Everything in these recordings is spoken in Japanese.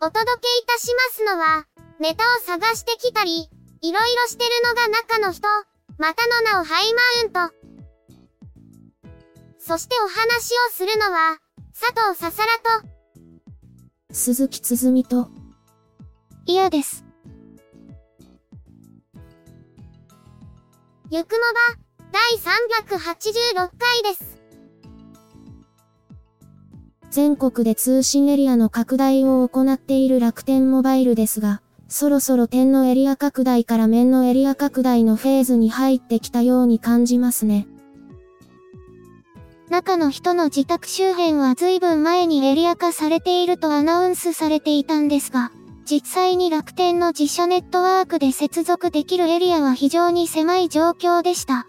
お届けいたしますのは、ネタを探してきたり、いろいろしてるのが中の人、またの名をハイマウント。そしてお話をするのは、佐藤ささらと、鈴木つづみと、嫌です。ゆくもば、第386回です。全国で通信エリアの拡大を行っている楽天モバイルですが、そろそろ点のエリア拡大から面のエリア拡大のフェーズに入ってきたように感じますね。中の人の自宅周辺は随分前にエリア化されているとアナウンスされていたんですが、実際に楽天の自社ネットワークで接続できるエリアは非常に狭い状況でした。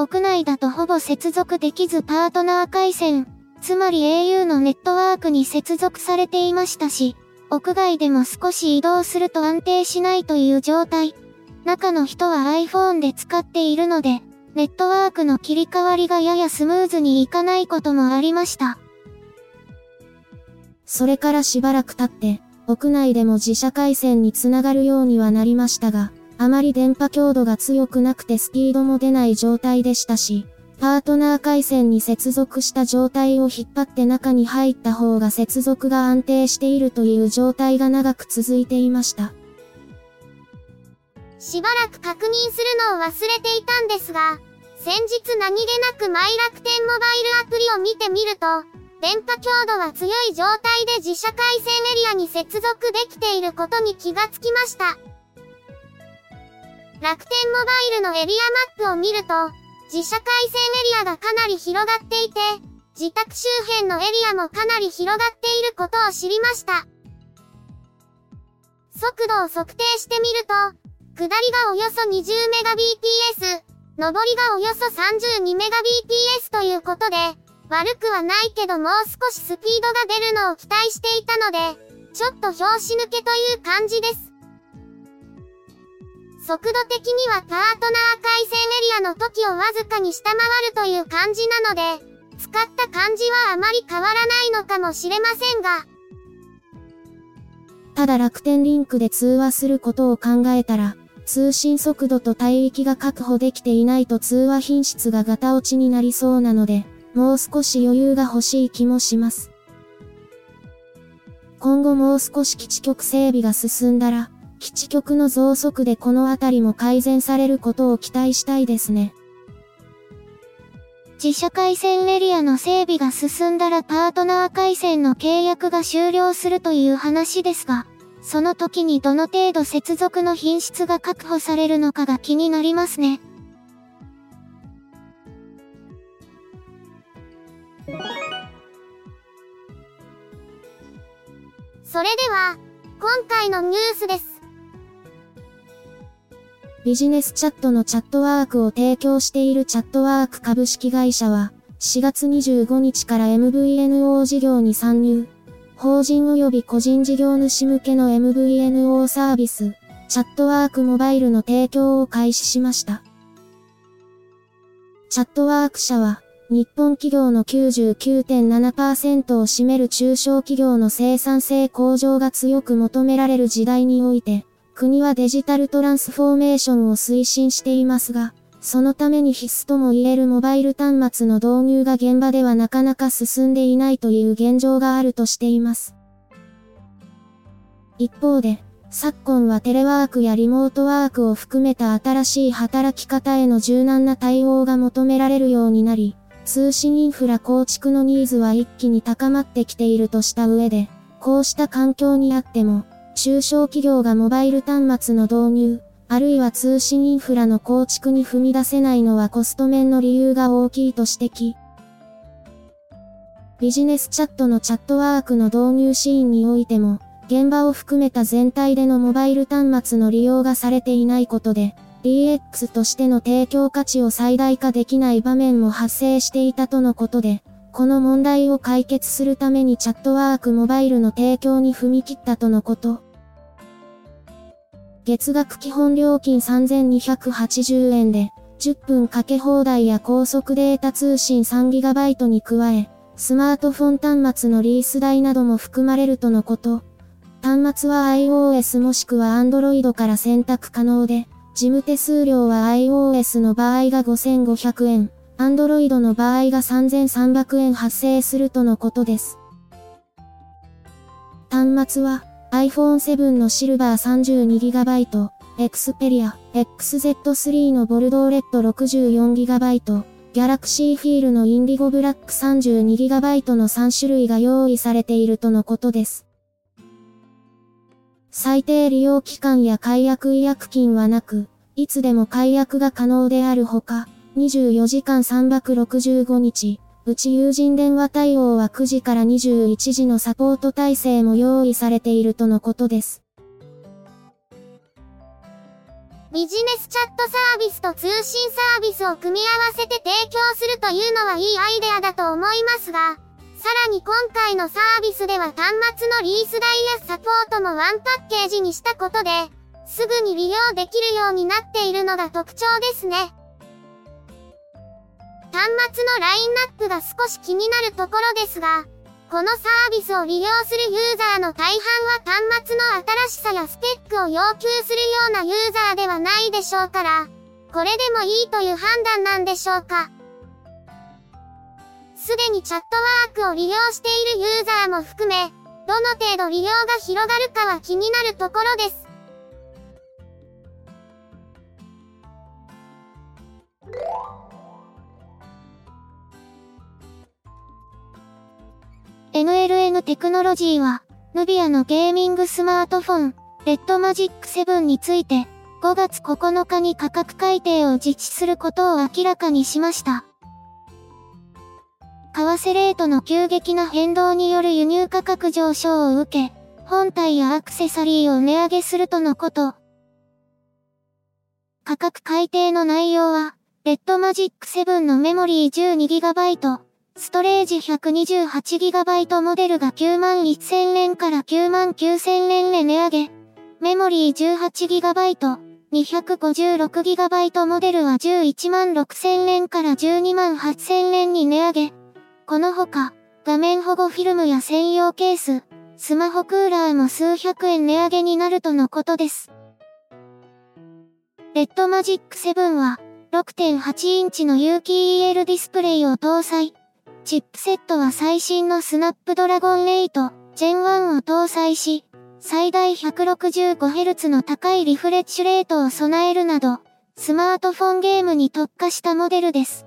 屋内だとほぼ接続できずパートナー回線、つまり au のネットワークに接続されていましたし、屋外でも少し移動すると安定しないという状態。中の人は iPhone で使っているので、ネットワークの切り替わりがややスムーズにいかないこともありました。それからしばらく経って、屋内でも自社回線につながるようにはなりましたが、あまり電波強度が強くなくてスピードも出ない状態でしたし、パートナー回線に接続した状態を引っ張って中に入った方が接続が安定しているという状態が長く続いていました。しばらく確認するのを忘れていたんですが、先日何気なくマイ楽天モバイルアプリを見てみると、電波強度は強い状態で自社回線エリアに接続できていることに気がつきました。楽天モバイルのエリアマップを見ると、自社回線エリアがかなり広がっていて、自宅周辺のエリアもかなり広がっていることを知りました。速度を測定してみると、下りがおよそ 20Mbps、上りがおよそ 32Mbps ということで、悪くはないけどもう少しスピードが出るのを期待していたので、ちょっと拍子抜けという感じです。速度的にはパートナー回線エリアの時をわずかに下回るという感じなので、使った感じはあまり変わらないのかもしれませんが。ただ楽天リンクで通話することを考えたら、通信速度と帯域が確保できていないと通話品質がガタ落ちになりそうなので、もう少し余裕が欲しい気もします。今後もう少し基地局整備が進んだら、基地局の増速でこのあたりも改善されることを期待したいですね。自社回線エリアの整備が進んだらパートナー回線の契約が終了するという話ですが、その時にどの程度接続の品質が確保されるのかが気になりますね。それでは、今回のニュースです。ビジネスチャットのチャットワークを提供しているチャットワーク株式会社は、4月25日から MVNO 事業に参入。法人及び個人事業主向けの MVNO サービス、チャットワークモバイルの提供を開始しました。チャットワーク社は、日本企業の99.7%を占める中小企業の生産性向上が強く求められる時代において、国はデジタルトランスフォーメーションを推進していますが、そのために必須とも言えるモバイル端末の導入が現場ではなかなか進んでいないという現状があるとしています。一方で、昨今はテレワークやリモートワークを含めた新しい働き方への柔軟な対応が求められるようになり、通信インフラ構築のニーズは一気に高まってきているとした上で、こうした環境にあっても、中小企業がモバイル端末の導入、あるいは通信インフラの構築に踏み出せないのはコスト面の理由が大きいと指摘。ビジネスチャットのチャットワークの導入シーンにおいても、現場を含めた全体でのモバイル端末の利用がされていないことで、DX としての提供価値を最大化できない場面も発生していたとのことで、この問題を解決するためにチャットワークモバイルの提供に踏み切ったとのこと。月額基本料金3280円で、10分かけ放題や高速データ通信 3GB に加え、スマートフォン端末のリース代なども含まれるとのこと。端末は iOS もしくは Android から選択可能で、事務手数料は iOS の場合が5500円、Android の場合が3300円発生するとのことです。端末は iPhone 7のシルバー 32GB、Xperia、XZ3 のボルドーレッド 64GB、Galaxy Feel のインディゴブラック 32GB の3種類が用意されているとのことです。最低利用期間や解約違約金はなく、いつでも解約が可能であるほか、24時間365日、うち友人電話対応は9時から21時のサポート体制も用意されているとのことです。ビジネスチャットサービスと通信サービスを組み合わせて提供するというのはいいアイデアだと思いますが、さらに今回のサービスでは端末のリース代やサポートもワンパッケージにしたことで、すぐに利用できるようになっているのが特徴ですね。端末のラインナップが少し気になるところですが、このサービスを利用するユーザーの大半は端末の新しさやスペックを要求するようなユーザーではないでしょうから、これでもいいという判断なんでしょうか。すでにチャットワークを利用しているユーザーも含め、どの程度利用が広がるかは気になるところです。NLN テクノロジーは、ヌビアのゲーミングスマートフォン、レッドマジック7について、5月9日に価格改定を実施することを明らかにしました。為替レートの急激な変動による輸入価格上昇を受け、本体やアクセサリーを値上げするとのこと。価格改定の内容は、レッドマジック7のメモリー 12GB、ストレージ 128GB モデルが9万1000円から9万9000円へ値上げ、メモリー 18GB、256GB モデルは11万6000円から12万8000円に値上げ、このほか、画面保護フィルムや専用ケース、スマホクーラーも数百円値上げになるとのことです。レッドマジック7は、6.8インチの有機 EL ディスプレイを搭載。チップセットは最新のスナップドラゴン8、Gen 1を搭載し、最大 165Hz の高いリフレッシュレートを備えるなど、スマートフォンゲームに特化したモデルです。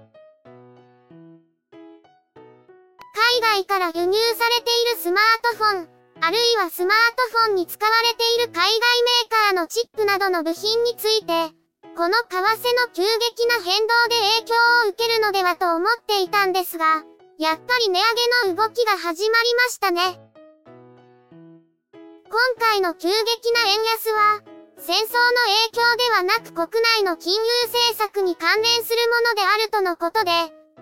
海外から輸入されているスマートフォン、あるいはスマートフォンに使われている海外メーカーのチップなどの部品について、この為替の急激な変動で影響を受けるのではと思っていたんですが、やっぱり値上げの動きが始まりましたね。今回の急激な円安は、戦争の影響ではなく国内の金融政策に関連するものであるとのことで、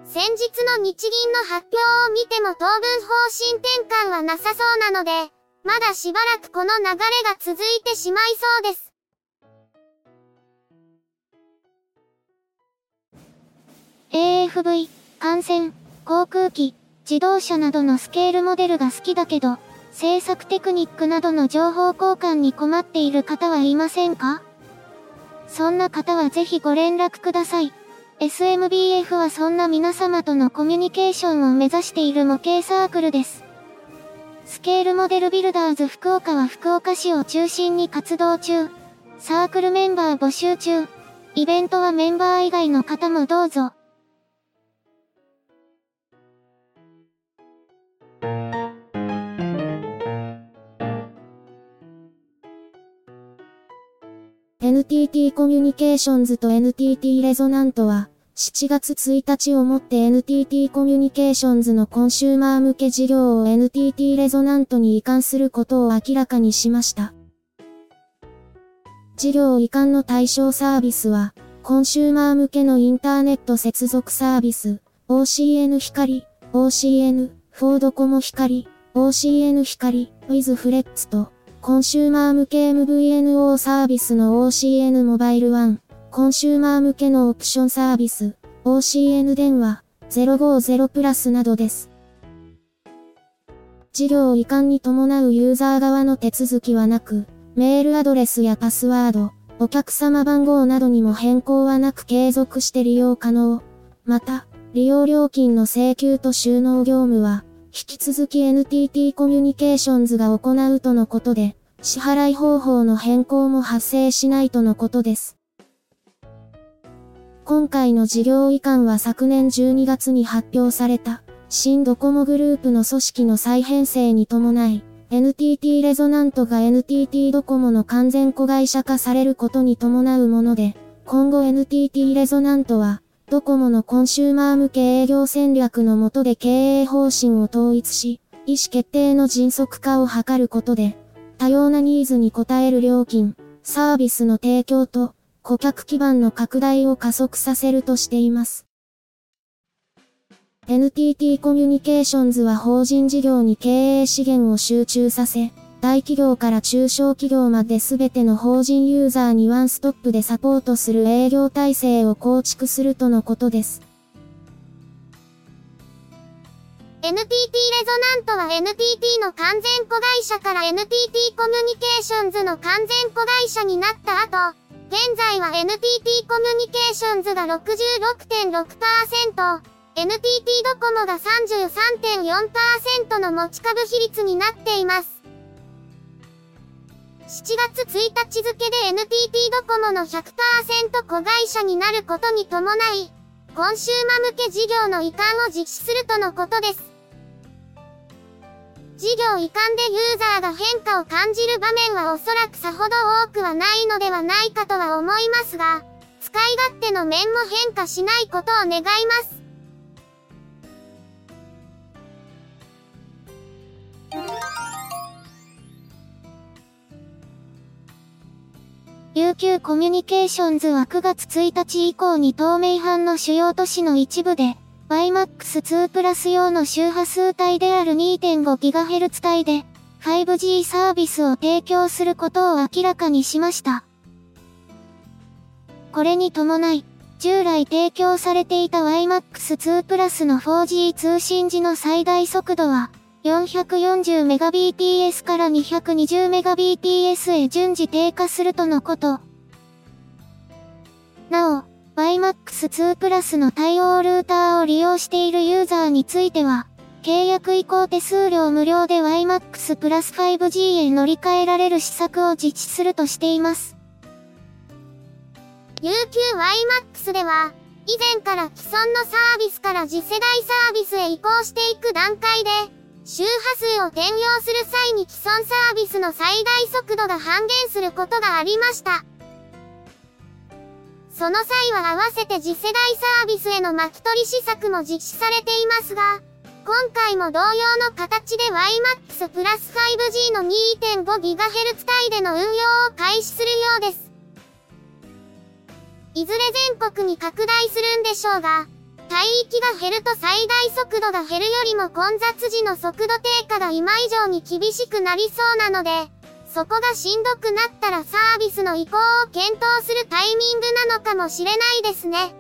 先日の日銀の発表を見ても当分方針転換はなさそうなので、まだしばらくこの流れが続いてしまいそうです。AFV、感染、航空機、自動車などのスケールモデルが好きだけど、制作テクニックなどの情報交換に困っている方はいませんか？そんな方はぜひご連絡ください。SMBF はそんな皆様とのコミュニケーションを目指している模型サークルです。スケールモデルビルダーズ福岡は福岡市を中心に活動中。サークルメンバー募集中。イベントはメンバー以外の方もどうぞ。NTT コミュニケーションズと NTT レゾナントは、7月1日をもって NTT コミュニケーションズのコンシューマー向け事業を NTT レゾナントに移管することを明らかにしました。事業移管の対象サービスは、コンシューマー向けのインターネット接続サービス、OCN 光、OCN、フォードコモ光、OCN 光、With フレッツと、コンシューマー向け MVNO サービスの OCN モバイル1、コンシューマー向けのオプションサービス、OCN 電話、050プラスなどです。事業移管に伴うユーザー側の手続きはなく、メールアドレスやパスワード、お客様番号などにも変更はなく継続して利用可能。また、利用料金の請求と収納業務は、引き続き NTT コミュニケーションズが行うとのことで、支払い方法の変更も発生しないとのことです。今回の事業移管は昨年12月に発表された、新ドコモグループの組織の再編成に伴い、NTT レゾナントが NTT ドコモの完全子会社化されることに伴うもので、今後 NTT レゾナントは、ドコモのコンシューマー向け営業戦略の下で経営方針を統一し、意思決定の迅速化を図ることで、多様なニーズに応える料金、サービスの提供と、顧客基盤の拡大を加速させるとしています。NTT コミュニケーションズは法人事業に経営資源を集中させ、大企業から中小企業まで全ての法人ユーザーにワンストップでサポートする営業体制を構築するとのことです。NTT レゾナントは NTT の完全子会社から NTT コミュニケーションズの完全子会社になった後、現在は NTT コミュニケーションズが66.6%、NTT ドコモが33.4%の持ち株比率になっています。7月1日付で NTT ドコモの100%子会社になることに伴い、コンシューマ向け事業の移管を実施するとのことです。事業移管でユーザーが変化を感じる場面はおそらくさほど多くはないのではないかとは思いますが、使い勝手の面も変化しないことを願います。UQ コミュニケーションズは9月1日以降に東名阪の主要都市の一部で、YMAX2 プラス用の周波数帯である 2.5GHz 帯で、5G サービスを提供することを明らかにしました。これに伴い、従来提供されていた YMAX2 プラスの 4G 通信時の最大速度は、440Mbps から 220Mbps へ順次低下するとのこと。なお、YMAX2 プラスの対応ルーターを利用しているユーザーについては、契約移行手数料無料で YMAX プラス 5G へ乗り換えられる施策を実施するとしています。UQYMAX では、以前から既存のサービスから次世代サービスへ移行していく段階で、周波数を転用する際に既存サービスの最大速度が半減することがありました。その際は合わせて次世代サービスへの巻き取り施策も実施されていますが、今回も同様の形で YMAX プラス 5G の 2.5GHz 帯での運用を開始するようです。いずれ全国に拡大するんでしょうが、帯域が減ると最大速度が減るよりも混雑時の速度低下が今以上に厳しくなりそうなので、そこがしんどくなったらサービスの移行を検討するタイミングなのかもしれないですね。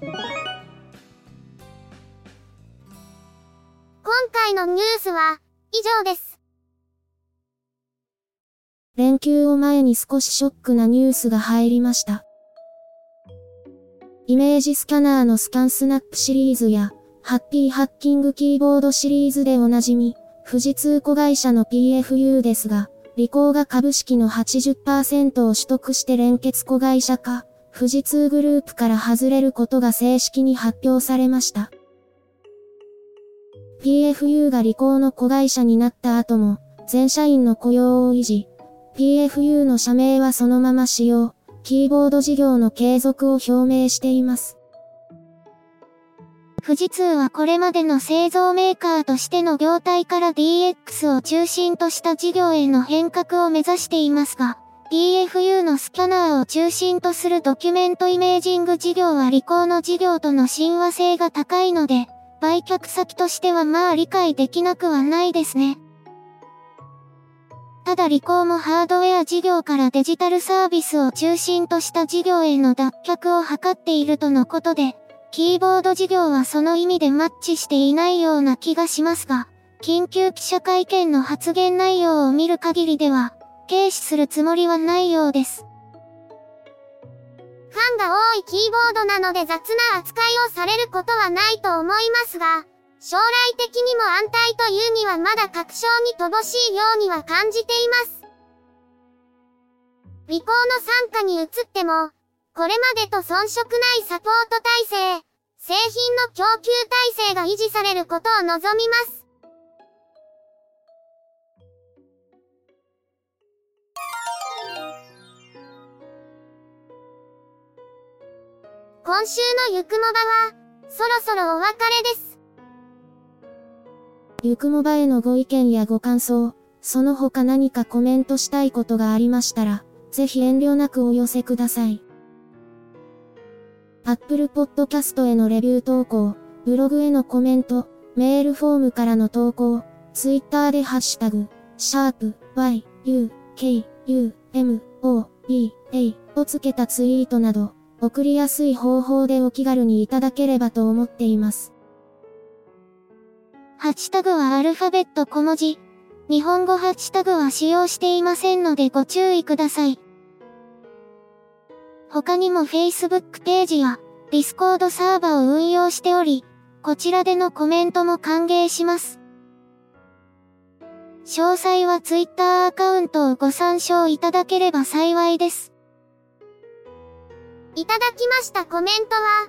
今回のニュースは以上です。連休を前に少しショックなニュースが入りました。イメージスキャナーのスキャンスナップシリーズや、ハッピーハッキングキーボードシリーズでおなじみ、富士通子会社の PFU ですが、リコーが株式の80%を取得して連結子会社化、富士通グループから外れることが正式に発表されました。PFU がリコーの子会社になった後も、全社員の雇用を維持。PFU の社名はそのまま使用。キーボード事業の継続を表明しています。富士通はこれまでの製造メーカーとしての業態から DX を中心とした事業への変革を目指していますが、PFU のスキャナーを中心とするドキュメントイメージング事業は利口の事業との親和性が高いので、売却先としてはまあ理解できなくはないですね。ただ利口もハードウェア事業からデジタルサービスを中心とした事業への脱却を図っているとのことで、キーボード事業はその意味でマッチしていないような気がしますが、緊急記者会見の発言内容を見る限りでは、軽視するつもりはないようです。ファンが多いキーボードなので雑な扱いをされることはないと思いますが、将来的にも安泰というにはまだ確証に乏しいようには感じています。尾行の参加に移っても、これまでと遜色ないサポート体制、製品の供給体制が維持されることを望みます。今週のゆくもばは、そろそろお別れです。ゆくもばへのご意見やご感想、その他何かコメントしたいことがありましたら、ぜひ遠慮なくお寄せください。Apple Podcast へのレビュー投稿、ブログへのコメント、メールフォームからの投稿、Twitter でハッシュタグ、シャープ y, u, k, u, m, o, b, a をつけたツイートなど、送りやすい方法でお気軽にいただければと思っています。ハッシュタグはアルファベット小文字。日本語ハッシュタグは使用していませんのでご注意ください。他にも Facebook ページや Discord サーバを運用しており、こちらでのコメントも歓迎します。詳細は Twitter アカウントをご参照いただければ幸いです。いただきましたコメントは、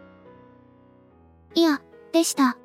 いや、でした。